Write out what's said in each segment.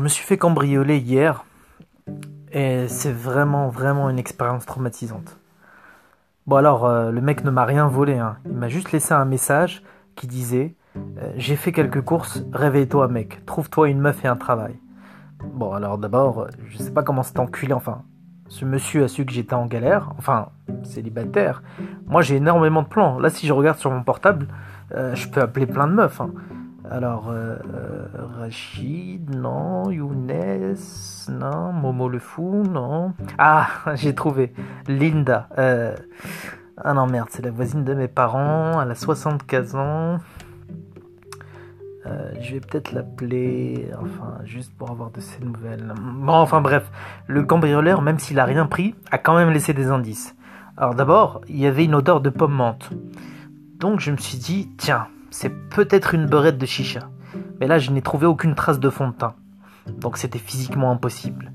je me suis fait cambrioler hier et c'est vraiment, vraiment une expérience traumatisante. Bon alors, euh, le mec ne m'a rien volé, hein. il m'a juste laissé un message qui disait euh, J'ai fait quelques courses, réveille-toi mec, trouve-toi une meuf et un travail. Bon alors d'abord, je sais pas comment cet enculé, enfin, ce monsieur a su que j'étais en galère, enfin, célibataire. Moi j'ai énormément de plans, là si je regarde sur mon portable, euh, je peux appeler plein de meufs. Hein. Alors, euh, euh, Rachid, non. Younes, non. Momo le fou, non. Ah, j'ai trouvé. Linda. Euh, ah non, merde, c'est la voisine de mes parents. Elle a 75 ans. je vais peut-être l'appeler, enfin, juste pour avoir de ses nouvelles. Bon, enfin bref, le cambrioleur, même s'il a rien pris, a quand même laissé des indices. Alors d'abord, il y avait une odeur de pomme menthe. Donc je me suis dit, tiens, c'est peut-être une beurette de chicha. Mais là, je n'ai trouvé aucune trace de fond de teint. Donc c'était physiquement impossible.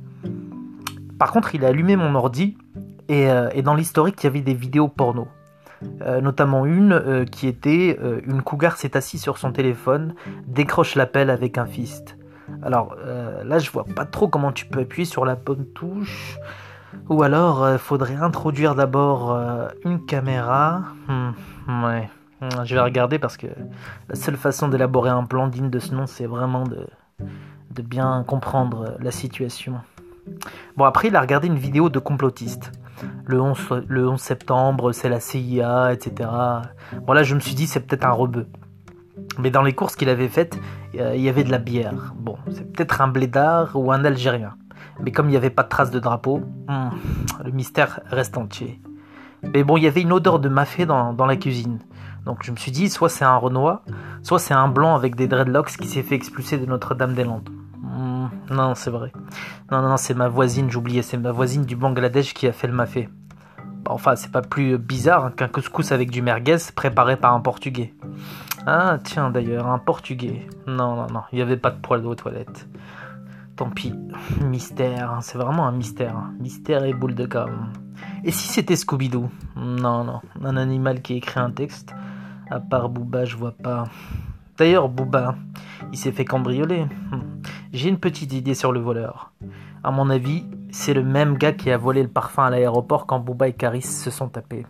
Par contre, il a allumé mon ordi et, euh, dans l'historique, il y avait des vidéos porno. Euh, notamment une euh, qui était une cougar s'est assise sur son téléphone, décroche l'appel avec un fist. Alors là, je vois pas trop comment tu peux appuyer sur la bonne touche. Ou alors, faudrait introduire d'abord une caméra. Hmm, ouais. Je vais regarder parce que la seule façon d'élaborer un plan digne de ce nom, c'est vraiment de, bien comprendre la situation. Bon, après, il a regardé une vidéo de complotiste. Le 11, le 11 septembre, c'est la CIA, etc. Bon, là, je me suis dit, c'est peut-être un rebeu. Mais dans les courses qu'il avait faites, euh, il y avait de la bière. Bon, c'est peut-être un blédard ou un Algérien. Mais comme il n'y avait pas de trace de drapeau, hmm, le mystère reste entier. Mais bon, il y avait une odeur de mafé dans la cuisine. Donc je me suis dit, soit c'est un Renoir, soit c'est un blanc avec des dreadlocks qui s'est fait expulser de Notre-Dame-des-Landes. Hmm, non, c'est vrai. Non, non, c'est ma voisine, j'oubliais, c'est ma voisine du Bangladesh qui a fait le mafé. Enfin, c'est pas plus bizarre qu'un couscous avec du merguez préparé par un Portugais. Ah, tiens, d'ailleurs, un Portugais. Non, non, non, il n'y avait pas de poêle aux toilettes. Tant pis. Mystère, hein, c'est vraiment un mystère. Hein. Mystère et boule de gomme. Et si c'était Scooby-Doo? Non, non, un animal qui écrit un texte à part Booba, je vois pas. D'ailleurs, Booba, il s'est fait cambrioler. Hmm. J'ai une petite idée sur le voleur. À mon avis, c'est le même gars qui a volé le parfum à l'aéroport quand Booba et Caris se sont tapés.